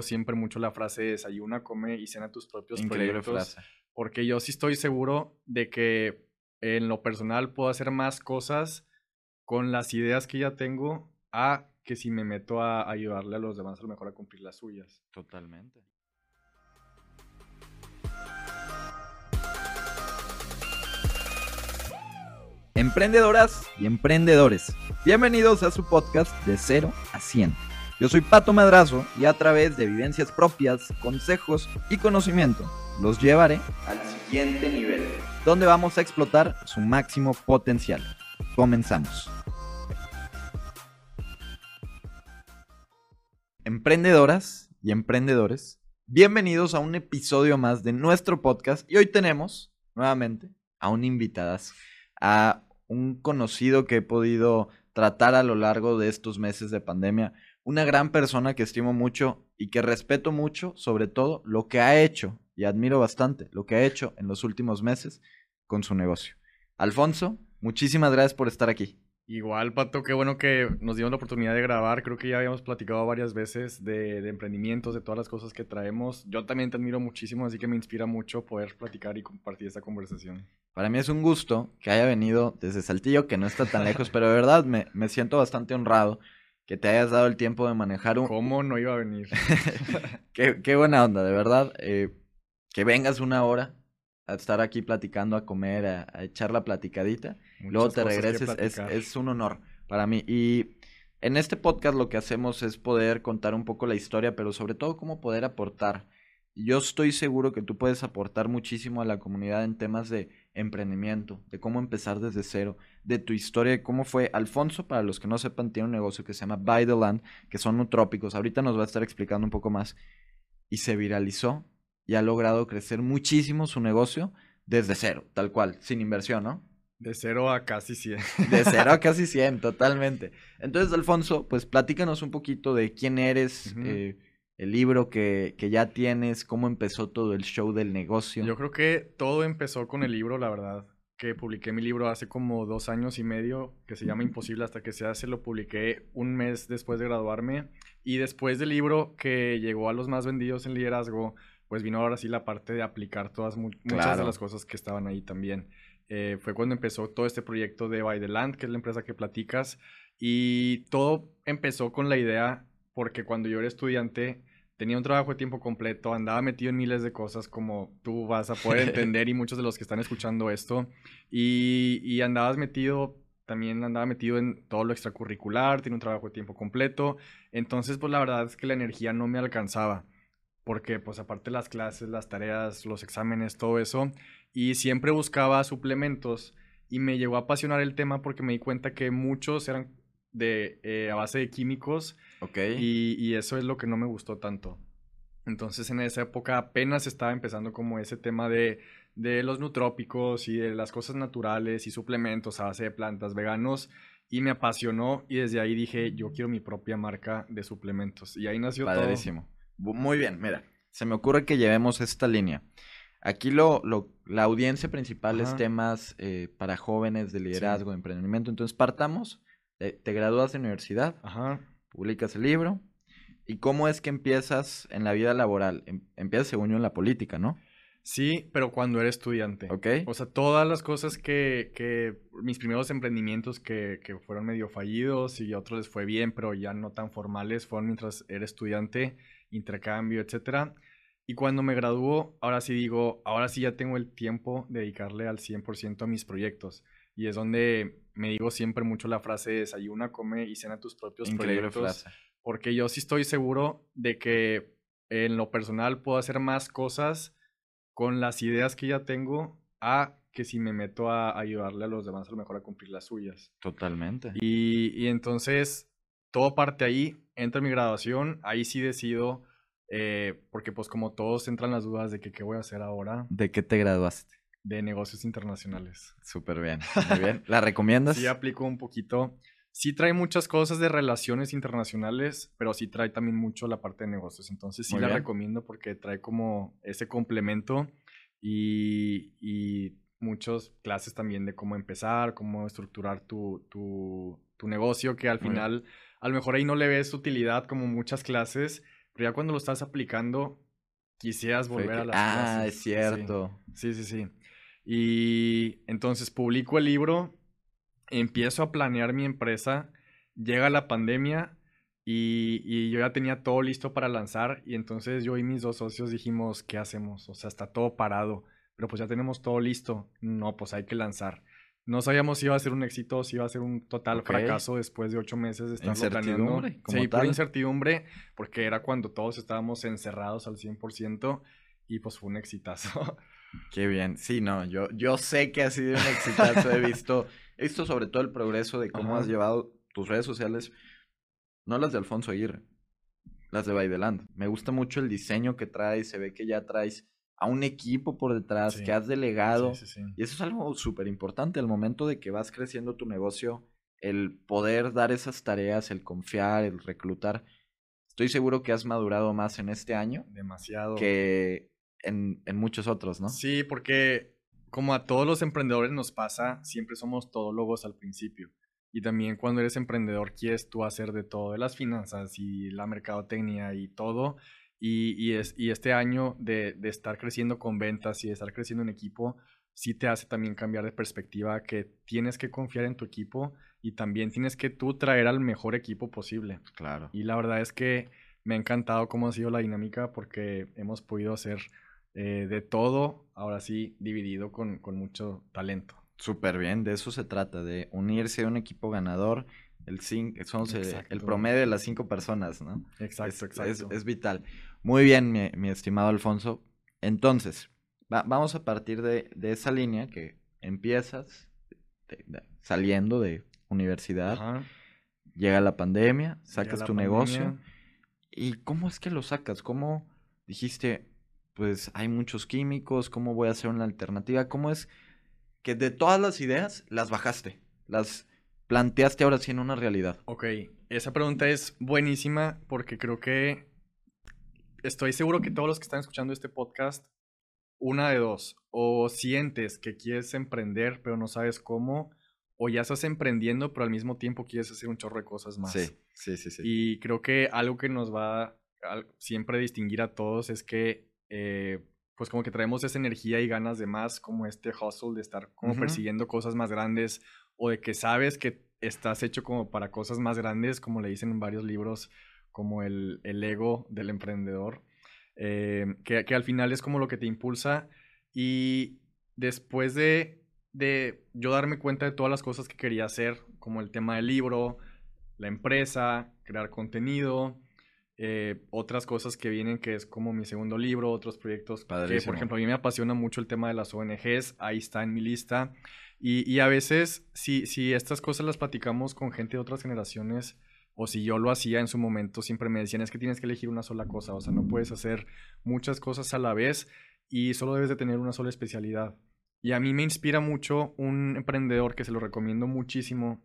digo siempre mucho la frase desayuna, come y cena tus propios Increíble proyectos. frase. Porque yo sí estoy seguro de que en lo personal puedo hacer más cosas con las ideas que ya tengo a que si me meto a ayudarle a los demás a lo mejor a cumplir las suyas. Totalmente. Emprendedoras y emprendedores, bienvenidos a su podcast de 0 a 100. Yo soy Pato Madrazo y a través de vivencias propias, consejos y conocimiento los llevaré al siguiente nivel, donde vamos a explotar su máximo potencial. Comenzamos. Emprendedoras y emprendedores, bienvenidos a un episodio más de nuestro podcast y hoy tenemos nuevamente a un invitadas, a un conocido que he podido tratar a lo largo de estos meses de pandemia, una gran persona que estimo mucho y que respeto mucho, sobre todo lo que ha hecho y admiro bastante lo que ha hecho en los últimos meses con su negocio. Alfonso, muchísimas gracias por estar aquí. Igual, Pato, qué bueno que nos dimos la oportunidad de grabar. Creo que ya habíamos platicado varias veces de, de, emprendimientos, de todas las cosas que traemos. Yo también te admiro muchísimo, así que me inspira mucho poder platicar y compartir esta conversación. Para mí es un gusto que haya venido desde Saltillo, que no está tan lejos, pero de verdad me, me siento bastante honrado que te hayas dado el tiempo de manejar un... ¿Cómo no iba a venir? qué, qué, buena onda, de verdad. Eh, que vengas una hora a estar aquí platicando, a comer, a, a echar la platicadita. Muchas Luego te regreses, es, es, un honor para mí. Y en este podcast lo que hacemos es poder contar un poco la historia, pero sobre todo cómo poder aportar. Yo estoy seguro que tú puedes aportar muchísimo a la comunidad en temas de emprendimiento, de cómo empezar desde cero, de tu historia, de cómo fue. Alfonso, para los que no sepan, tiene un negocio que se llama By the Land, que son nutrópicos. Ahorita nos va a estar explicando un poco más. Y se viralizó y ha logrado crecer muchísimo su negocio desde cero, tal cual, sin inversión, ¿no? De cero a casi 100. De cero a casi 100, totalmente. Entonces, Alfonso, pues platícanos un poquito de quién eres, uh -huh. eh, el libro que, que, ya tienes, cómo empezó todo el show del negocio. Yo creo que todo empezó con el libro, la verdad. Que publiqué mi libro hace como dos años y medio, que se llama Imposible hasta que se hace. Lo publiqué un mes después de graduarme. Y después del libro, que llegó a los más vendidos en liderazgo, pues vino ahora sí la parte de aplicar todas mu muchas Claro. de las cosas que estaban ahí también. Eh, fue cuando empezó todo este proyecto de By the Land, que es la empresa que platicas, y todo empezó con la idea porque cuando yo era estudiante tenía un trabajo de tiempo completo, andaba metido en miles de cosas como tú vas a poder entender y muchos de los que están escuchando esto, y, y andabas metido, también andaba metido en todo lo extracurricular, tiene un trabajo de tiempo completo, entonces pues la verdad es que la energía no me alcanzaba porque pues aparte las clases, las tareas, los exámenes, todo eso, y siempre buscaba suplementos y me llegó a apasionar el tema porque me di cuenta que muchos eran de eh, a base de químicos Ok. y, y, eso es lo que no me gustó tanto. Entonces en esa época apenas estaba empezando como ese tema de, de los nutrópicos y de las cosas naturales y suplementos a base de plantas veganos y me apasionó y desde ahí dije yo quiero mi propia marca de suplementos y ahí nació Padrísimo. todo. Muy bien, mira, se me ocurre que llevemos esta línea. Aquí lo, lo la audiencia principal Ajá. es temas eh, para jóvenes de liderazgo, sí. de emprendimiento. Entonces partamos, te, te gradúas de universidad, Ajá. publicas el libro. ¿Y cómo es que empiezas en la vida laboral? Em, empiezas según yo en la política, ¿no? Sí, pero cuando era estudiante. Ok. O sea, todas las cosas que, que mis primeros emprendimientos que, que, fueron medio fallidos y a otros les fue bien, pero ya no tan formales, fueron mientras era estudiante intercambio, etcétera. Y cuando me graduó, ahora sí digo, ahora sí ya tengo el tiempo de dedicarle al 100% a mis proyectos. Y es donde me digo siempre mucho la frase desayuna, come y cena tus propios Increíble proyectos. Frase. Porque yo sí estoy seguro de que en lo personal puedo hacer más cosas con las ideas que ya tengo a que si me meto a ayudarle a los demás a lo mejor a cumplir las suyas. Totalmente. Y, y entonces todo parte ahí, entra mi graduación, ahí sí decido, eh, porque pues como todos entran las dudas de que qué voy a hacer ahora. ¿De qué te graduaste? De negocios internacionales. Súper bien, muy bien. ¿La recomiendas? Sí, aplico un poquito. Sí trae muchas cosas de relaciones internacionales, pero sí trae también mucho la parte de negocios. Entonces sí muy la bien. recomiendo porque trae como ese complemento y, y muchas clases también de cómo empezar, cómo estructurar tu, tu, tu negocio, que al Muy final... Bien a lo mejor ahí no le ves utilidad como muchas clases, Pero ya cuando lo estás aplicando, quisieras volver a las Ah, es cierto. Sí, sí, sí. Y entonces publico el libro, empiezo a planear mi empresa, llega la pandemia y, y, yo ya tenía todo listo para lanzar y entonces yo y mis dos socios dijimos, ¿qué hacemos? O sea, está todo parado, pero pues ya tenemos todo listo. No, pues hay que lanzar. No sabíamos si iba a ser un éxito, si iba a ser un total fracaso después de ocho meses de estar planeando. Sí, por incertidumbre, porque era cuando todos estábamos encerrados al 100% y pues fue un exitazo. Qué bien. Sí, no, yo, yo sé que ha sido un exitazo. He visto, he visto sobre todo el progreso de cómo has llevado tus redes sociales, no las de Alfonso Aguirre, las de Baideland. Me gusta mucho el diseño que traes, se ve que ya traes a un equipo por detrás, que has delegado. y eso es algo súper importante al momento de que vas creciendo tu negocio, el poder dar esas tareas, el confiar, el reclutar. Estoy seguro que has madurado más en este año. Demasiado. Que en, en muchos otros, ¿no? Sí, porque como a todos los emprendedores nos pasa, siempre somos todólogos al principio. Y también cuando eres emprendedor quieres tú hacer de todo, de las finanzas y la mercadotecnia y todo. Y, es, y este año de, estar creciendo con ventas y de estar creciendo en equipo, sí te hace también cambiar de perspectiva que tienes que confiar en tu equipo y también tienes que tú traer al mejor equipo posible. Claro. Y la verdad es que me ha encantado cómo ha sido la dinámica porque hemos podido hacer eh, de todo, ahora sí, dividido con, con mucho talento. Súper bien, de eso se trata, de unirse a un equipo ganador el, cinco, eh, el, promedio de las cinco personas, ¿no? Exacto, exacto. Es, vital. Muy bien, mi, estimado Alfonso. Entonces, vamos a partir de, esa línea que empiezas saliendo de universidad, llega la pandemia, sacas tu negocio. ¿Y cómo es que lo sacas? ¿Cómo dijiste, pues hay muchos químicos, cómo voy a hacer una alternativa? ¿Cómo es que de todas las ideas las bajaste? Las planteaste ahora sí en una realidad? Ok, esa pregunta es buenísima porque creo que estoy seguro que todos los que están escuchando este podcast, una de dos, o sientes que quieres emprender pero no sabes cómo, o ya estás emprendiendo pero al mismo tiempo quieres hacer un chorro de cosas más. Sí, sí, sí. sí. Y creo que algo que nos va a siempre distinguir a todos es que... Eh, pues como que traemos esa energía y ganas de más, como este hustle de estar como persiguiendo cosas más grandes o de que sabes que estás hecho como para cosas más grandes, como le dicen en varios libros, como el, ego del emprendedor, eh, que, al final es como lo que te impulsa. Y después de, de yo darme cuenta de todas las cosas que quería hacer, como el tema del libro, la empresa, crear contenido, eh, otras cosas que vienen, que es como mi segundo libro, otros proyectos que, por ejemplo, a mí me apasiona mucho el tema de las ONGs, ahí está en mi lista. Y, a veces, si, si estas cosas las platicamos con gente de otras generaciones, o si yo lo hacía en su momento, siempre me decían, es que tienes que elegir una sola cosa, o sea, no puedes hacer muchas cosas a la vez y solo debes de tener una sola especialidad. Y a mí me inspira mucho un emprendedor que se lo recomiendo muchísimo,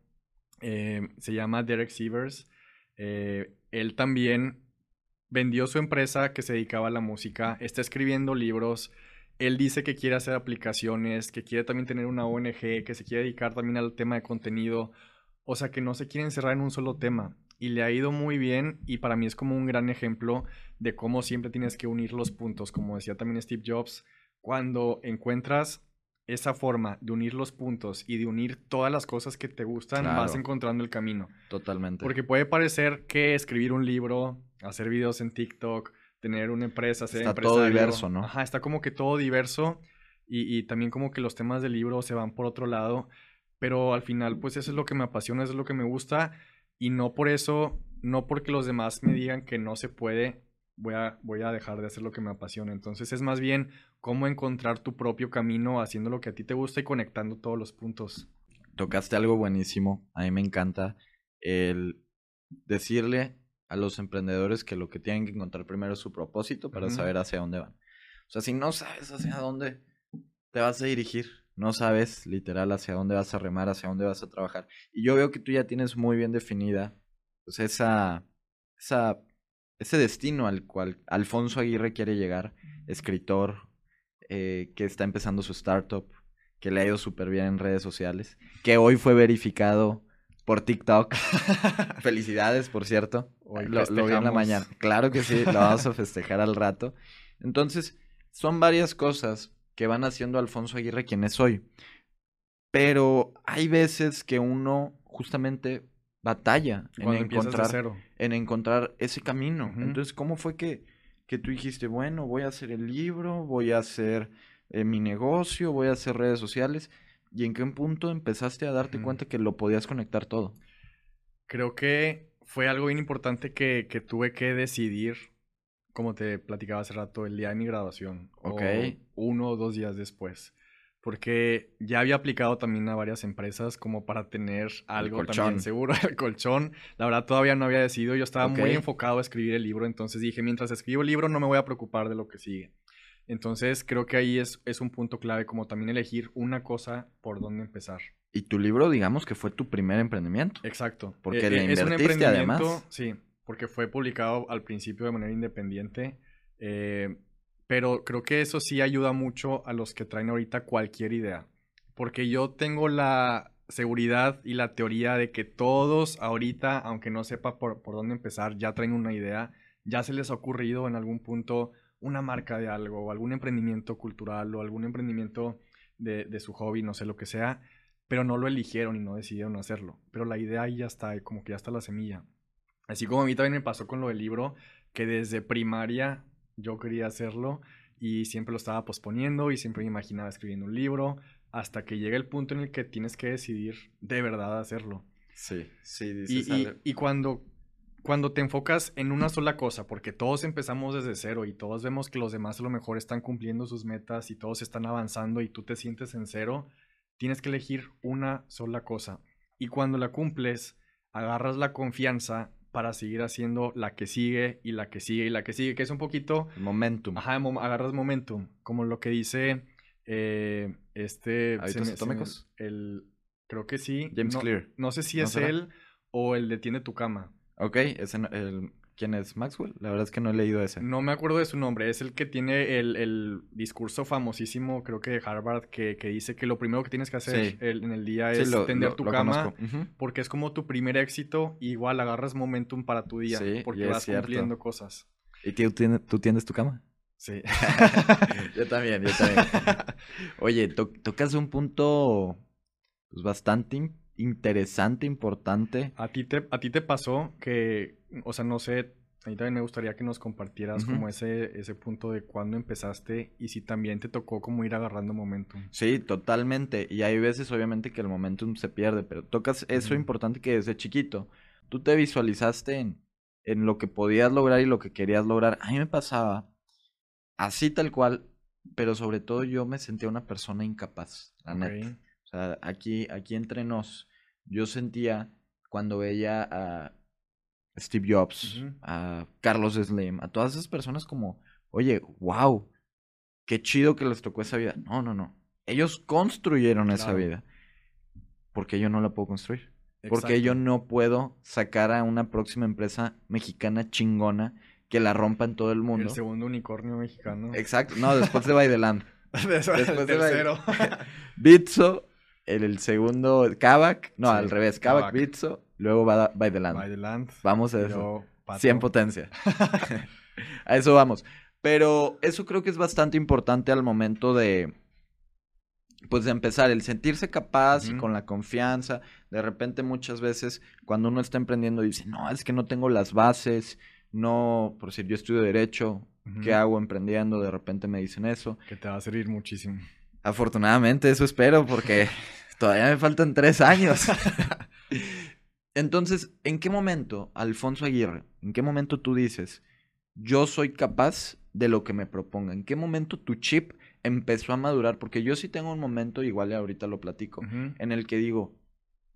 eh, se llama Derek Sievers. Eh, él también vendió su empresa que se dedicaba a la música, está escribiendo libros, él dice que quiere hacer aplicaciones, que quiere también tener una ONG, que se quiere dedicar también al tema de contenido. O sea, que no se quiere encerrar en un solo tema. Y le ha ido muy bien y para mí es como un gran ejemplo de cómo siempre tienes que unir los puntos. Como decía también Steve Jobs, cuando encuentras esa forma de unir los puntos y de unir todas las cosas que te gustan, vas encontrando el camino. Totalmente. Porque puede parecer que escribir un libro, hacer videos en TikTok, tener una empresa, ser está todo diverso, ¿no? Ajá, está como que todo diverso y, también como que los temas del libro se van por otro lado, pero al final pues eso es lo que me apasiona, eso es lo que me gusta y no por eso, no porque los demás me digan que no se puede, voy a, voy a dejar de hacer lo que me apasiona. Entonces es más bien cómo encontrar tu propio camino haciendo lo que a ti te gusta y conectando todos los puntos. Tocaste algo buenísimo, a mí me encanta el decirle a los emprendedores que lo que tienen que encontrar primero es su propósito para saber hacia dónde van. O sea, si no sabes hacia dónde te vas a dirigir, no sabes literal hacia dónde vas a remar, hacia dónde vas a trabajar. Y yo veo que tú ya tienes muy bien definida pues esa, esa, ese destino al cual Alfonso Aguirre quiere llegar, escritor, eh, que está empezando su startup, que le ha ido súper bien en redes sociales, que hoy fue verificado por TikTok. Felicidades, por cierto. lo, lo vi en la mañana. Claro que sí, lo vamos a festejar al rato. Entonces, son varias cosas que van haciendo Alfonso Aguirre quien es hoy. Pero hay veces que uno justamente batalla en encontrar, en encontrar ese camino. Entonces, ¿cómo fue que, que tú dijiste, bueno, voy a hacer el libro, voy a hacer eh, mi negocio, voy a hacer redes sociales? ¿Y en qué punto empezaste a darte cuenta que lo podías conectar todo? Creo que fue algo bien importante que, que tuve que decidir como te platicaba hace rato, el día de mi graduación. Ok. uno o dos días después. Porque ya había aplicado también a varias empresas como para tener algo también seguro, el colchón. La verdad todavía no había decidido, yo estaba muy enfocado a escribir el libro, entonces dije, mientras escribo el libro no me voy a preocupar de lo que sigue. Entonces creo que ahí es, es un punto clave, como también elegir una cosa por dónde empezar. Y tu libro, digamos que fue tu primer emprendimiento. Exacto. Porque e, le invertiste es un emprendimiento, además. Sí, porque fue publicado al principio de manera independiente. Eh, pero creo que eso sí ayuda mucho a los que traen ahorita cualquier idea. Porque yo tengo la seguridad y la teoría de que todos ahorita, aunque no sepa por, dónde empezar, ya traen una idea, ya se les ha ocurrido en algún punto una marca de algo, o algún emprendimiento cultural, o algún emprendimiento de, de, su hobby, no sé lo que sea, pero no lo eligieron y no decidieron hacerlo. Pero la idea ahí ya está, como que ya está la semilla. Así como a mí también me pasó con lo del libro, que desde primaria yo quería hacerlo y siempre lo estaba posponiendo y siempre me imaginaba escribiendo un libro hasta que llega el punto en el que tienes que decidir de verdad hacerlo. Sí, sí, dices y, y, cuando, cuando te enfocas en una sola cosa, porque todos empezamos desde cero y todos vemos que los demás a lo mejor están cumpliendo sus metas y todos están avanzando y tú te sientes en cero, tienes que elegir una sola cosa. Y cuando la cumples, agarras la confianza para seguir haciendo la que sigue y la que sigue y la que sigue, que es un poquito... Momentum. Ajá, agarras momentum, como lo que dice eh, este... ¿Hábitos atómicos? El, creo que sí. James no, Clear. No sé si es él o el de Tiene tu cama. Ok, es el, ¿Quién es Maxwell? La verdad es que no he leído ese. No me acuerdo de su nombre. Es el que tiene el, discurso famosísimo, creo que de Harvard, que, dice que lo primero que tienes que hacer en el día es tender tu cama, porque es como tu primer éxito. igual agarras momentum para tu día, porque vas cumpliendo cosas. ¿Y tú, tú tienes tu cama? Sí. yo también, yo también. Oye, tocas un punto pues, bastante interesante, importante. ¿A ti, te, ¿A ti te pasó que, o sea, no sé, a mí también me gustaría que nos compartieras como ese, ese punto de cuándo empezaste y si también te tocó como ir agarrando momentum. Sí, totalmente. Y hay veces obviamente que el momentum se pierde, pero tocas eso importante que desde chiquito tú te visualizaste en, en lo que podías lograr y lo que querías lograr. A mí me pasaba así tal cual, pero sobre todo yo me sentía una persona incapaz, la neta. O sea, aquí, aquí entre nos, yo sentía cuando veía a Steve Jobs, a Carlos Slim, a todas esas personas como, oye, wow, qué chido que les tocó esa vida. No, no, no. Ellos construyeron esa vida. Porque yo no la puedo construir. Porque yo no puedo sacar a una próxima empresa mexicana chingona que la rompa en todo el mundo. El segundo unicornio mexicano. Exacto. No, después de Baideland. después de tercero. Bitso el, segundo, Kavak, no, al revés, Kavak, Bitso, luego va By the Land. Vamos a eso. 100 potencia. a eso vamos. Pero eso creo que es bastante importante al momento de, pues de empezar, el sentirse capaz y con la confianza. De repente muchas veces cuando uno está emprendiendo dice, no, es que no tengo las bases, no, por decir, yo estudio derecho, ¿qué hago emprendiendo? De repente me dicen eso. Que te va a servir muchísimo. Afortunadamente, eso espero, porque todavía me faltan tres años. Entonces, ¿en qué momento, Alfonso Aguirre, en qué momento tú dices, yo soy capaz de lo que me proponga? ¿En qué momento tu chip empezó a madurar? Porque yo sí tengo un momento, igual ahorita lo platico, en el que digo,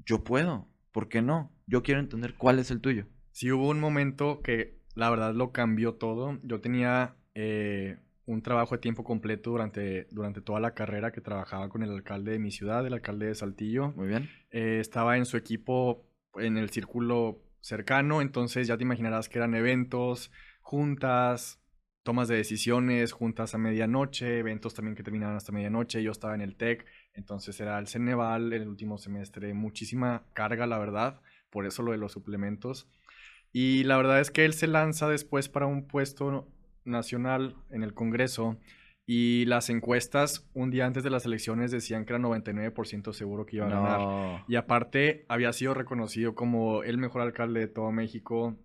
yo puedo, ¿por qué no? Yo quiero entender cuál es el tuyo. Sí, hubo un momento que la verdad lo cambió todo. Yo tenía eh, un trabajo de tiempo completo durante, durante toda la carrera que trabajaba con el alcalde de mi ciudad, el alcalde de Saltillo. Muy bien. Eh, estaba en su equipo en el círculo cercano, entonces ya te imaginarás que eran eventos, juntas, tomas de decisiones, juntas a medianoche, eventos también que terminaban hasta medianoche. Yo estaba en el TEC, entonces era el Ceneval el último semestre, muchísima carga, la verdad, por eso lo de los suplementos. Y la verdad es que él se lanza después para un puesto nacional en el Congreso y las encuestas un día antes de las elecciones decían que era 99% seguro que iba a ganar. Y aparte había sido reconocido como el mejor alcalde de todo México.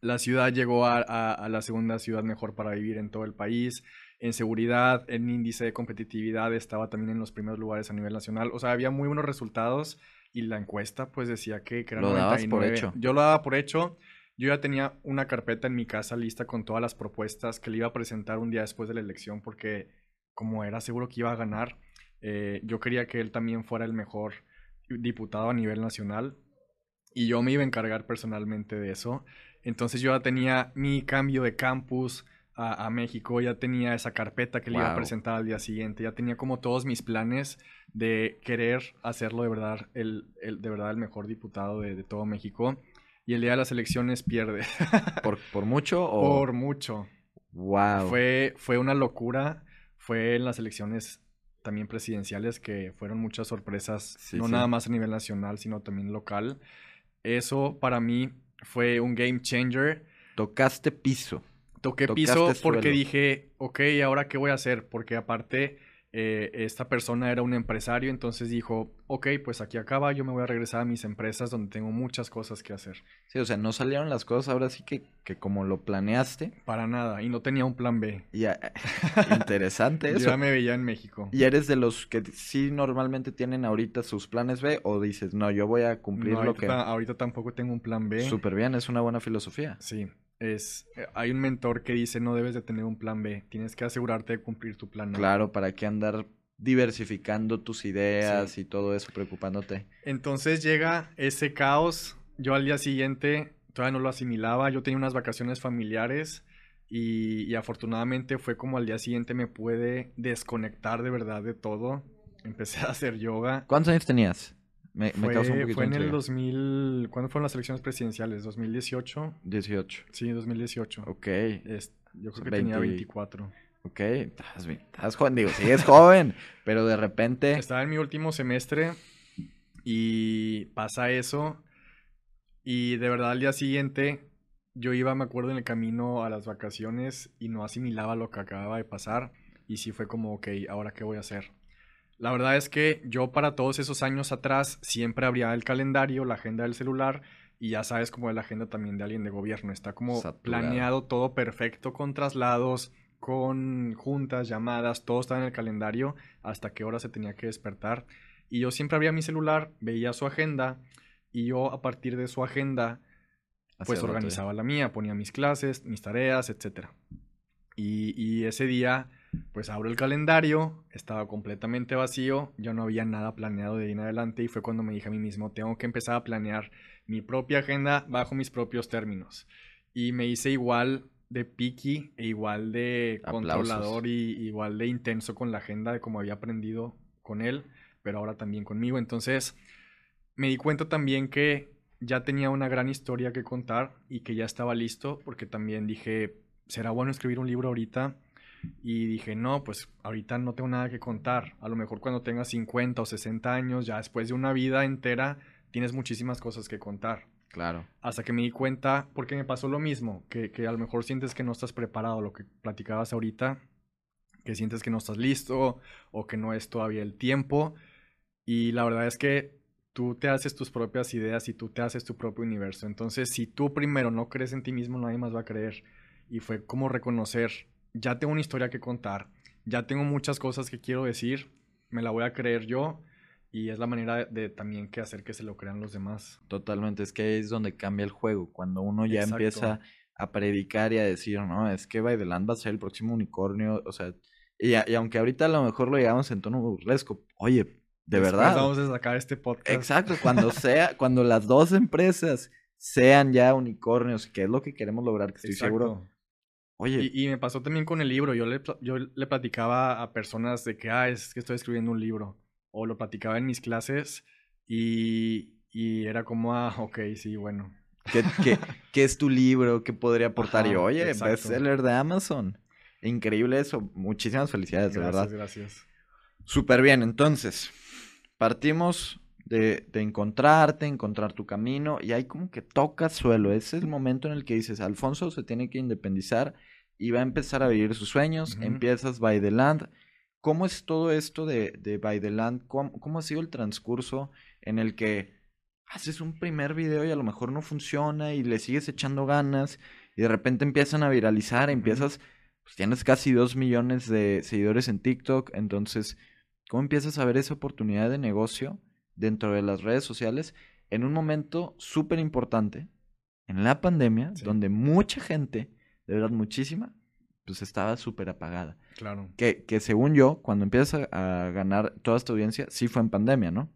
La ciudad llegó a, a, la segunda ciudad mejor para vivir en todo el país. En seguridad, en índice de competitividad estaba también en los primeros lugares a nivel nacional. O sea, había muy buenos resultados y la encuesta pues decía que, que era lo 99. por hecho. Yo lo daba por hecho. Yo ya tenía una carpeta en mi casa lista con todas las propuestas que le iba a presentar un día después de la elección porque como era seguro que iba a ganar, eh, yo quería que él también fuera el mejor diputado a nivel nacional y yo me iba a encargar personalmente de eso. Entonces yo ya tenía mi cambio de campus a, México, ya tenía esa carpeta que le iba a presentar al día siguiente, ya tenía como todos mis planes de querer hacerlo de verdad el, de verdad el mejor diputado de, de todo México y el día de las elecciones pierde. ¿Por, por mucho o...? Por mucho. Wow. Fue, fue una locura. Fue en las elecciones también presidenciales que fueron muchas sorpresas, no nada más a nivel nacional, sino también local. Eso para mí fue un game changer. Tocaste piso. Toqué piso porque dije, ok, ¿ahora qué voy a hacer? Porque aparte eh, esta persona era un empresario, entonces dijo, ok, pues aquí acaba, yo me voy a regresar a mis empresas donde tengo muchas cosas que hacer. Sí, o sea, no salieron las cosas ahora sí que, que como lo planeaste. Para nada, y no tenía un plan B. Ya, interesante eso. ya me veía en México. ¿Y eres de los que sí normalmente tienen ahorita sus planes B o dices, no, yo voy a cumplir lo que... Ahorita tampoco tengo un plan B. Súper bien, es una buena filosofía. Sí, es, eh, hay un mentor que dice no debes de tener un plan B, tienes que asegurarte de cumplir tu plan A. Claro, para que andar diversificando tus ideas y todo eso, preocupándote. Entonces llega ese caos, yo al día siguiente todavía no lo asimilaba, yo tenía unas vacaciones familiares y, y afortunadamente fue como al día siguiente me pude desconectar de verdad de todo, empecé a hacer yoga. ¿Cuántos años tenías? Me, fue, un poquito Fue en el 2000... ¿Cuándo fueron las elecciones presidenciales? ¿2018? 18. Sí, 2018. Ok. yo creo que tenía 24. Ok, estás, estás joven, digo, sí es joven, pero de repente... Estaba en mi último semestre y pasa eso y de verdad al día siguiente yo iba, me acuerdo, en el camino a las vacaciones y no asimilaba lo que acababa de pasar y sí fue como, ok, ¿ahora qué voy a hacer? La verdad es que yo para todos esos años atrás siempre abría el calendario, la agenda del celular y ya sabes como es la agenda también de alguien de gobierno. Está como planeado todo perfecto con traslados, con juntas, llamadas, todo estaba en el calendario hasta qué hora se tenía que despertar. Y yo siempre abría mi celular, veía su agenda y yo a partir de su agenda pues organizaba la mía, ponía mis clases, mis tareas, etc. Y, y ese día pues abro el calendario, estaba completamente vacío, yo no había nada planeado de ahí en adelante y fue cuando me dije a mí mismo, tengo que empezar a planear mi propia agenda bajo mis propios términos. Y me hice igual de picky e igual de controlador y igual de intenso con la agenda de como había aprendido con él, pero ahora también conmigo. Entonces me di cuenta también que ya tenía una gran historia que contar y que ya estaba listo porque también dije, será bueno escribir un libro ahorita y dije, no, pues ahorita no tengo nada que contar. A lo mejor cuando tengas 50 o 60 años, ya después de una vida entera, tienes muchísimas cosas que contar. Claro. Hasta que me di cuenta, porque me pasó lo mismo, que, que a lo mejor sientes que no estás preparado, lo que platicabas ahorita, que sientes que no estás listo o que no es todavía el tiempo. Y la verdad es que tú te haces tus propias ideas y tú te haces tu propio universo. Entonces, si tú primero no crees en ti mismo, nadie más va a creer. Y fue como reconocer ya tengo una historia que contar, ya tengo muchas cosas que quiero decir, me la voy a creer yo y es la manera de, también que hacer que se lo crean los demás. Totalmente, es que es donde cambia el juego, cuando uno ya empieza a predicar y a decir, no, es que Baideland va a ser el próximo unicornio, o sea, y, aunque ahorita a lo mejor lo llegamos en tono burlesco, oye, de verdad. Vamos a sacar este podcast. Exacto, cuando sea, cuando las dos empresas sean ya unicornios, que es lo que queremos lograr, que estoy seguro Oye. Y, me pasó también con el libro. Yo le, yo le platicaba a personas de que, ah, es que estoy escribiendo un libro. O lo platicaba en mis clases y, y era como, ah, ok, sí, bueno. ¿Qué, qué, qué es tu libro? ¿Qué podría aportar? y oye, bestseller de Amazon. increíble eso. Muchísimas felicidades, de verdad. Gracias, gracias. Súper bien, entonces, partimos de, de, encontrarte, encontrar tu camino, y ahí como que toca suelo. Ese es el momento en el que dices, Alfonso se tiene que independizar y va a empezar a vivir sus sueños, empiezas By the Land. ¿Cómo es todo esto de, de By the Land? ¿Cómo, ¿Cómo ha sido el transcurso en el que haces un primer video y a lo mejor no funciona y le sigues echando ganas y de repente empiezan a viralizar, empiezas, pues tienes casi dos millones de seguidores en TikTok, entonces, ¿cómo empiezas a ver esa oportunidad de negocio dentro de las redes sociales en un momento súper importante, en la pandemia, donde mucha gente, de verdad muchísima, pues estaba súper apagada. Claro. Que, que según yo, cuando empiezas a, a ganar toda esta audiencia, sí fue en pandemia, ¿no?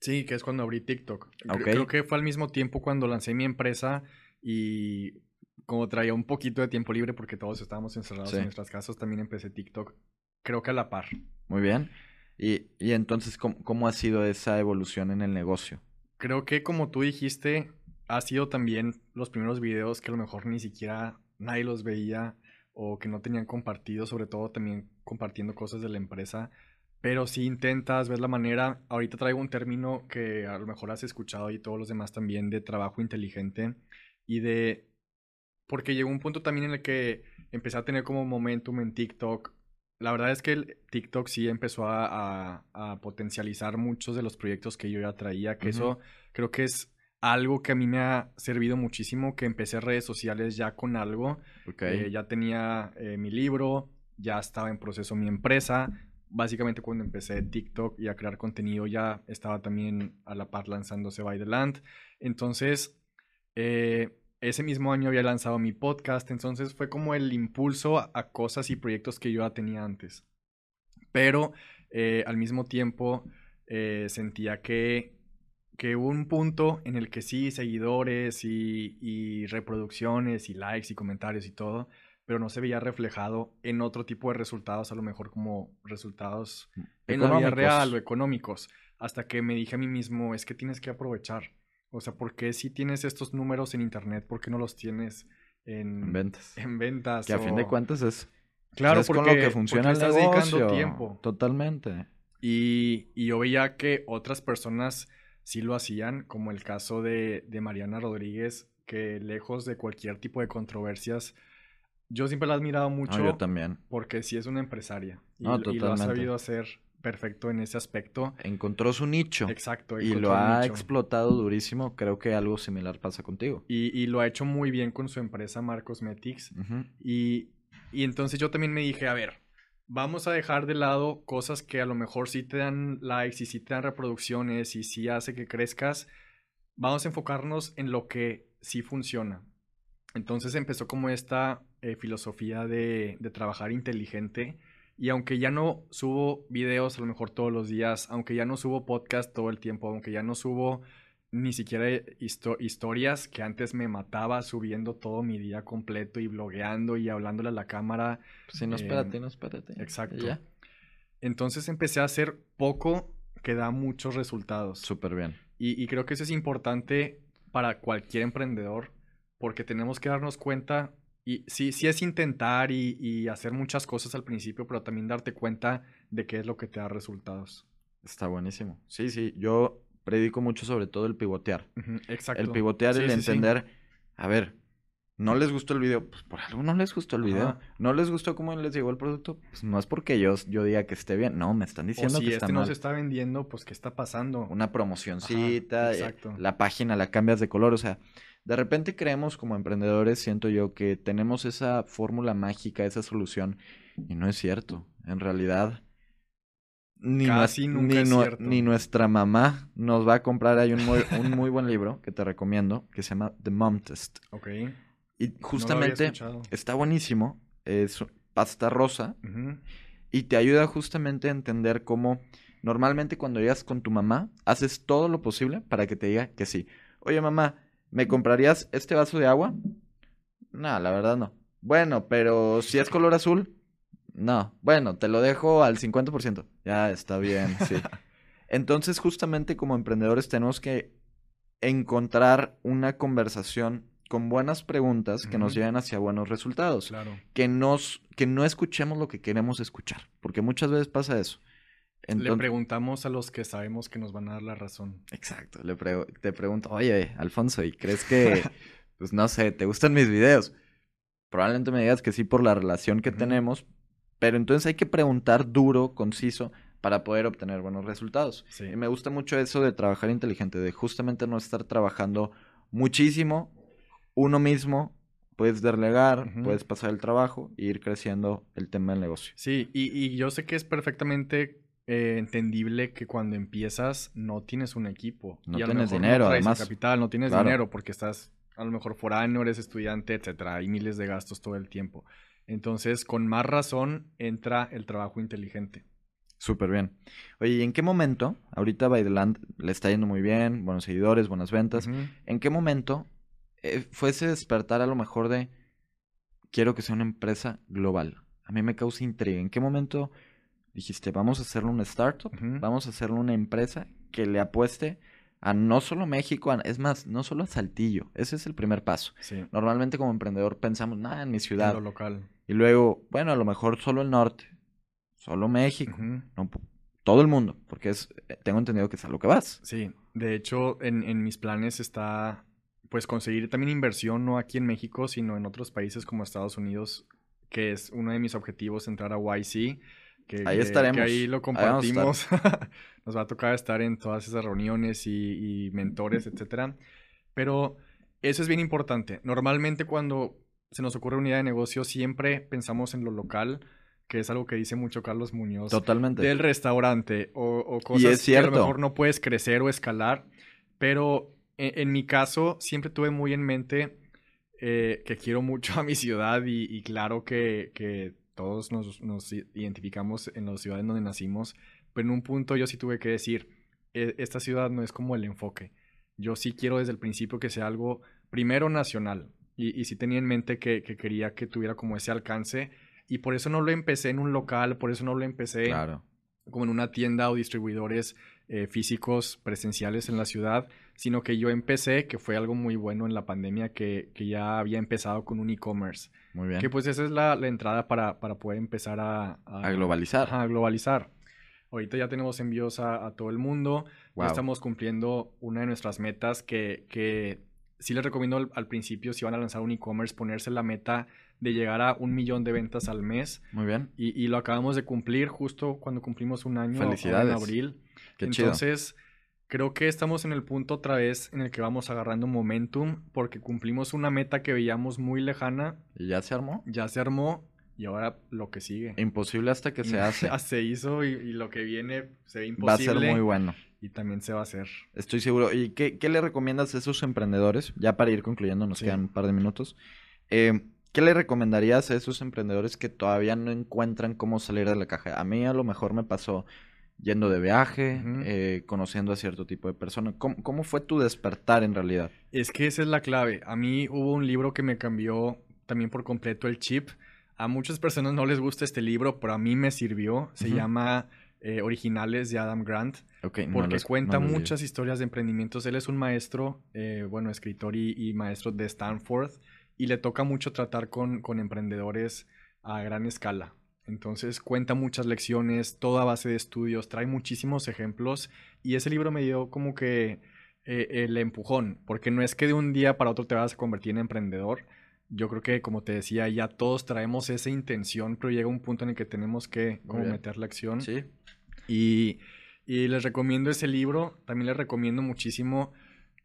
Sí, que es cuando abrí TikTok. Creo que fue al mismo tiempo cuando lancé mi empresa y como traía un poquito de tiempo libre porque todos estábamos encerrados en nuestras casas, también empecé TikTok. Creo que a la par. Muy bien. Y, y entonces, ¿cómo, ¿cómo, ha sido esa evolución en el negocio? Creo que como tú dijiste, ha sido también los primeros videos que a lo mejor ni siquiera nadie los veía o que no tenían compartido, sobre todo también compartiendo cosas de la empresa. Pero si intentas ver la manera, ahorita traigo un término que a lo mejor has escuchado y todos los demás también de trabajo inteligente y de... Porque llegó un punto también en el que empecé a tener como momentum en TikTok. La verdad es que el TikTok sí empezó a, a, potencializar muchos de los proyectos que yo ya traía, que eso creo que es algo que a mí me ha servido muchísimo, que empecé redes sociales ya con algo. Eh, ya tenía eh, mi libro, ya estaba en proceso mi empresa, básicamente cuando empecé TikTok y a crear contenido ya estaba también a la par lanzándose By the Land. Entonces, eh, ese mismo año había lanzado mi podcast, entonces fue como el impulso a, cosas y proyectos que yo ya tenía antes. Pero eh, al mismo tiempo eh, sentía que, que hubo un punto en el que sí, seguidores y, y reproducciones y likes y comentarios y todo, pero no se veía reflejado en otro tipo de resultados, a lo mejor como resultados mm, en la vida real o económicos, hasta que me dije a mí mismo, es que tienes que aprovechar. O sea, ¿por qué si tienes estos números en internet, por qué no los tienes en, ventas? En ventas. Que a fin de cuentas es, claro, porque, con lo que funciona el estás dedicando tiempo. Totalmente. Y, y, yo veía que otras personas sí lo hacían, como el caso de, de Mariana Rodríguez, que lejos de cualquier tipo de controversias, yo siempre la he admirado mucho. yo también. Porque sí es una empresaria. Y, y, lo ha sabido hacer perfecto en ese aspecto. Encontró su nicho. Exacto. Y lo ha explotado durísimo. Creo que algo similar pasa contigo. Y, y lo ha hecho muy bien con su empresa Marcos Cosmetics. y, y entonces yo también me dije, a ver, vamos a dejar de lado cosas que a lo mejor sí te dan likes y sí te dan reproducciones y sí hace que crezcas. Vamos a enfocarnos en lo que sí funciona. Entonces empezó como esta eh, filosofía de, trabajar inteligente. Y aunque ya no subo videos a lo mejor todos los días, aunque ya no subo podcast todo el tiempo, aunque ya no subo ni siquiera historias que antes me mataba subiendo todo mi día completo y blogueando y hablándole a la cámara. Pues sí, no espérate, no espérate. Exacto. Entonces empecé a hacer poco que da muchos resultados. Súper bien. Y, y creo que eso es importante para cualquier emprendedor porque tenemos que darnos cuenta y sí, sí es intentar y, hacer muchas cosas al principio, pero también darte cuenta de qué es lo que te da resultados. Está buenísimo. Sí, sí, yo predico mucho sobre todo el pivotear. exacto. El pivotear, y el entender, a ver, no les gustó el video, pues por algo no les gustó el video. No les gustó cómo les llegó el producto, pues no es porque yo, yo diga que esté bien, no, me están diciendo que está este no se está vendiendo, pues qué está pasando. Una promocioncita, eh, la página la cambias de color, o sea, de repente creemos como emprendedores, siento yo, que tenemos esa fórmula mágica, esa solución, y no es cierto. En realidad, ni, ni, nuestra mamá nos va a comprar. Hay un muy, un muy buen libro que te recomiendo que se llama The Mom Test. Ok. Y justamente está buenísimo. Es pasta rosa y te ayuda justamente a entender cómo normalmente cuando llegas con tu mamá, haces todo lo posible para que te diga que sí. Oye, mamá, ¿Me comprarías este vaso de agua? No, la verdad no. Bueno, pero si es color azul, no. Bueno, te lo dejo al 50%. Ya está bien, sí. Entonces, justamente como emprendedores tenemos que encontrar una conversación con buenas preguntas que nos lleven hacia buenos resultados. Claro. Que, nos, que no escuchemos lo que queremos escuchar, porque muchas veces pasa eso. Le preguntamos a los que sabemos que nos van a dar la razón. Exacto, le te pregunto, oye, Alfonso, ¿y crees que, pues no sé, te gustan mis videos? Probablemente me digas que sí por la relación que tenemos, pero entonces hay que preguntar duro, conciso, para poder obtener buenos resultados. Y me gusta mucho eso de trabajar inteligente, de justamente no estar trabajando muchísimo uno mismo, puedes delegar, puedes pasar el trabajo e ir creciendo el tema del negocio. Sí, y, yo sé que es perfectamente eh, entendible que cuando empiezas no tienes un equipo. No tienes dinero, además. capital, no tienes dinero porque estás a lo mejor foráneo, eres estudiante, etcétera. Hay miles de gastos todo el tiempo. Entonces, con más razón entra el trabajo inteligente. Súper bien. Oye, ¿y en qué momento, ahorita Baideland le está yendo muy bien, buenos seguidores, buenas ventas, ¿en qué momento eh, fue ese despertar a lo mejor de quiero que sea una empresa global? A mí me causa intriga. ¿En qué momento dijiste, vamos a hacerlo una startup, vamos a hacerlo una empresa que le apueste a no solo México, es más, no solo a Saltillo. Ese es el primer paso. Normalmente como emprendedor pensamos, nada, en mi ciudad. En lo local. Y luego, bueno, a lo mejor solo el norte solo México, no, todo el mundo, porque es, eh, tengo entendido que es a lo que vas. Sí, de hecho en, mis planes está pues conseguir también inversión no aquí en México, sino en otros países como Estados Unidos, que es uno de mis objetivos entrar a YC. Que, ahí estaremos. ahí lo compartimos. Nos va a tocar estar en todas esas reuniones y, y mentores, etcétera. Pero eso es bien importante. Normalmente cuando se nos ocurre una idea de negocio, siempre pensamos en lo local, que es algo que dice mucho Carlos Muñoz. Totalmente. Del restaurante o, cosas que a lo mejor no puedes crecer o escalar. Pero e, en, mi caso, siempre tuve muy en mente eh, que quiero mucho a mi ciudad y, claro que, todos nos, nos, identificamos en la ciudad en donde nacimos. Pero en un punto yo sí tuve que decir, e, esta ciudad no es como el enfoque. Yo sí quiero desde el principio que sea algo primero nacional. Y, y sí tenía en mente que, que quería que tuviera como ese alcance y por eso no lo empecé en un local, por eso no lo empecé como en una tienda o distribuidores eh, físicos presenciales en la ciudad, sino que yo empecé, que fue algo muy bueno en la pandemia, que, ya había empezado con un e-commerce. Muy bien. Que pues esa es la, entrada para, poder empezar a, a, globalizar. A globalizar. Ahorita ya tenemos envíos a, todo el mundo. Ya estamos cumpliendo una de nuestras metas que, que sí les recomiendo al, al, principio, si van a lanzar un e-commerce, ponerse la meta de llegar a un millón de ventas al mes. Muy bien. Y, lo acabamos de cumplir justo cuando cumplimos un año Felicidades. en abril. Qué Entonces, creo que estamos en el punto otra vez en el que vamos agarrando momentum porque cumplimos una meta que veíamos muy lejana. ¿Y ya se armó? Ya se armó. Y ahora lo que sigue. Imposible hasta que se hace. se hizo y, lo que viene se ve imposible. Va a ser muy bueno. Y también se va a hacer. Estoy seguro. ¿Y qué, le recomiendas a esos emprendedores? Ya para ir concluyendo, nos quedan un par de minutos. Eh, ¿Qué le recomendarías a esos emprendedores que todavía no encuentran cómo salir de la caja? A mí a lo mejor me pasó yendo de viaje, eh, conociendo a cierto tipo de personas. ¿Cómo, fue tu despertar en realidad? Es que esa es la clave. A mí hubo un libro que me cambió también por completo el chip. A muchas personas no les gusta este libro, pero a mí me sirvió. Se llama eh, Originales de Adam Grant. porque cuenta muchas historias de emprendimientos. Él es un maestro, eh, bueno, escritor y, y maestro de Stanford y le toca mucho tratar con, emprendedores a gran escala. Entonces cuenta muchas lecciones, toda base de estudios, trae muchísimos ejemplos y ese libro me dio como que eh, el empujón, porque no es que de un día para otro te vas a convertir en emprendedor. Yo creo que, como te decía, ya todos traemos esa intención, pero llega un punto en el que tenemos que como meter la acción. Sí. Y, y les recomiendo ese libro. También les recomiendo muchísimo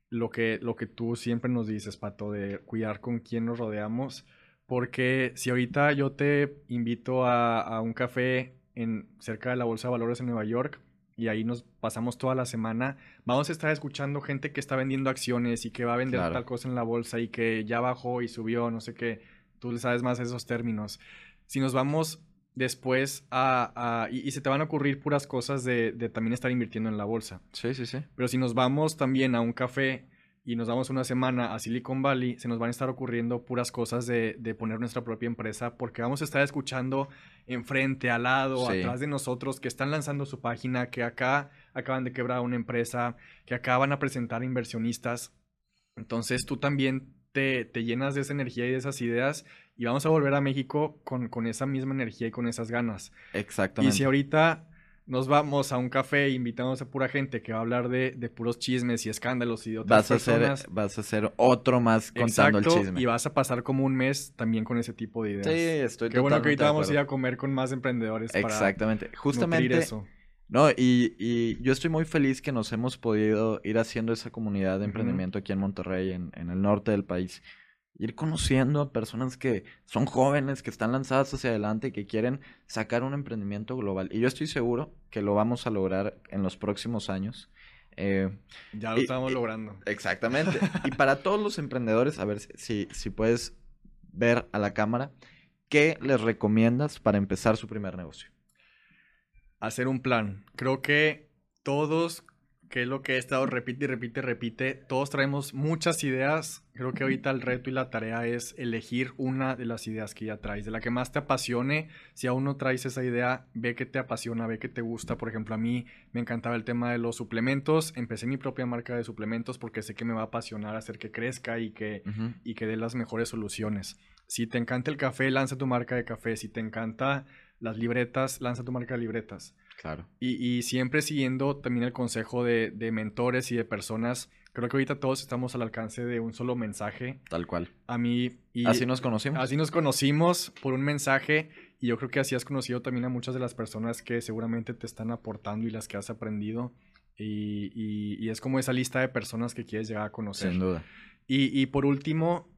lo que, lo que tú siempre nos dices, Pato, de cuidar con quién nos rodeamos. Porque si ahorita yo te invito a, un café en, cerca de la Bolsa de Valores en Nueva York y ahí nos pasamos toda la semana, vamos a estar escuchando gente que está vendiendo acciones y que va a vender tal cosa en la bolsa y que ya bajó y subió, no sé qué. Tú le sabes más esos términos. Si nos vamos después a... y, se te van a ocurrir puras cosas de, también estar invirtiendo en la bolsa. Sí, sí, sí. Pero si nos vamos también a un café y nos vamos una semana a Silicon Valley, se nos van a estar ocurriendo puras cosas de, poner nuestra propia empresa porque vamos a estar escuchando enfrente, al lado, atrás de nosotros que están lanzando su página, que acá acaban de quebrar una empresa, que acá van a presentar inversionistas. Entonces tú también te, te, llenas de esa energía y de esas ideas y vamos a volver a México con, con esa misma energía y con esas ganas. Exactamente. Y si ahorita nos vamos a un café e invitamos a pura gente que va a hablar de, de puros chismes y escándalos y de otras vas a personas. vas a ser otro más contando el chisme. Y vas a pasar como un mes también con ese tipo de ideas. Sí, estoy Qué bueno que ahorita vamos a ir a comer con más emprendedores. Exactamente. Justamente. Eso. No, y, y, yo estoy muy feliz que nos hemos podido ir haciendo esa comunidad de emprendimiento aquí en Monterrey, en, en el norte del país ir conociendo a personas que son jóvenes, que están lanzadas hacia adelante y que quieren sacar un emprendimiento global. Y yo estoy seguro que lo vamos a lograr en los próximos años. Eh, ya lo estamos logrando. Exactamente. y para todos los emprendedores, a ver si, si puedes ver a la cámara, ¿qué les recomiendas para empezar su primer negocio? Hacer un plan. Creo que todos que es lo que he estado repite y repite y repite. Todos traemos muchas ideas. Creo que ahorita el reto y la tarea es elegir una de las ideas que ya traes, de la que más te apasione. Si aún no traes esa idea, ve que te apasiona, ve que te gusta. Por ejemplo, a mí me encantaba el tema de los suplementos. Empecé mi propia marca de suplementos porque sé que me va a apasionar hacer que crezca y que, y que dé las mejores soluciones. Si te encanta el café, lanza tu marca de café. Si te encanta las libretas, lanza tu marca de libretas. Claro. Y, siempre siguiendo también el consejo de, mentores y de personas. Creo que ahorita todos estamos al alcance de un solo mensaje. Tal cual. A mí. Y así nos conocimos. Así nos conocimos por un mensaje. Y yo creo que así has conocido también a muchas de las personas que seguramente te están aportando y las que has aprendido. Y, y es como esa lista de personas que quieres llegar a conocer. Sin duda. Y, por último,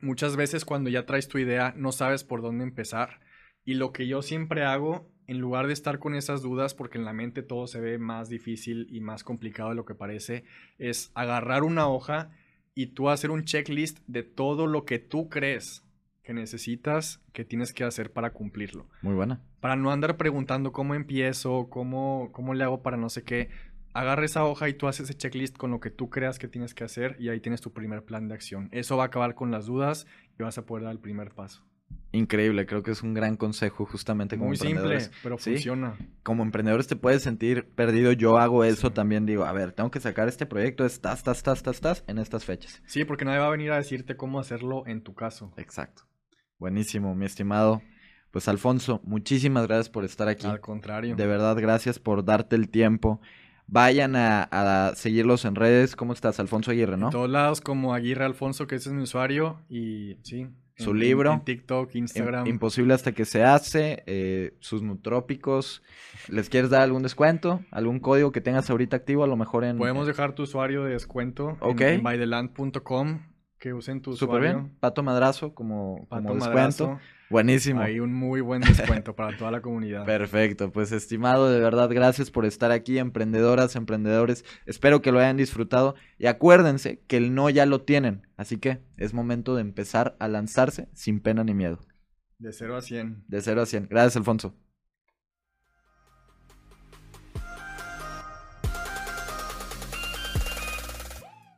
muchas veces cuando ya traes tu idea, no sabes por dónde empezar. Y lo que yo siempre hago en lugar de estar con esas dudas, porque en la mente todo se ve más difícil y más complicado de lo que parece, es agarrar una hoja y tú hacer un checklist de todo lo que tú crees que necesitas, que tienes que hacer para cumplirlo. Muy buena. Para no andar preguntando cómo empiezo, cómo, cómo le hago para no sé qué. Agarra esa hoja y tú haces ese checklist con lo que tú creas que tienes que hacer y ahí tienes tu primer plan de acción. Eso va a acabar con las dudas y vas a poder dar el primer paso. Increíble, creo que es un gran consejo justamente como Muy simple, pero funciona. Como emprendedores te puedes sentir perdido. Yo hago eso también, digo, a ver, tengo que sacar este proyecto, estás, estás, estás, estás, estás en estas fechas. Sí, porque nadie va a venir a decirte cómo hacerlo en tu caso. Exacto. Buenísimo, mi estimado. Pues Alfonso, muchísimas gracias por estar aquí. Al contrario. De verdad, gracias por darte el tiempo. Vayan a, a, seguirlos en redes. ¿Cómo estás? Alfonso Aguirre, ¿no? En todos lados como Aguirre Alfonso, que ese es mi usuario. Y sí, su libro. En, TikTok, Instagram. Imposible hasta que se hace. Eh, sus nutrópicos. ¿Les quieres dar algún descuento? ¿Algún código que tengas ahorita activo? A lo mejor en. Podemos dejar tu usuario de descuento en, bytheland.com. Que usen tu Súper bien. Pato Madrazo como, como descuento. Buenísimo. Hay un muy buen descuento para toda la comunidad. Perfecto, pues estimado, de verdad, gracias por estar aquí, emprendedoras, emprendedores. Espero que lo hayan disfrutado y acuérdense que el no ya lo tienen, así que es momento de empezar a lanzarse sin pena ni miedo. De 0 a 100. De 0 a 100. Gracias, Alfonso.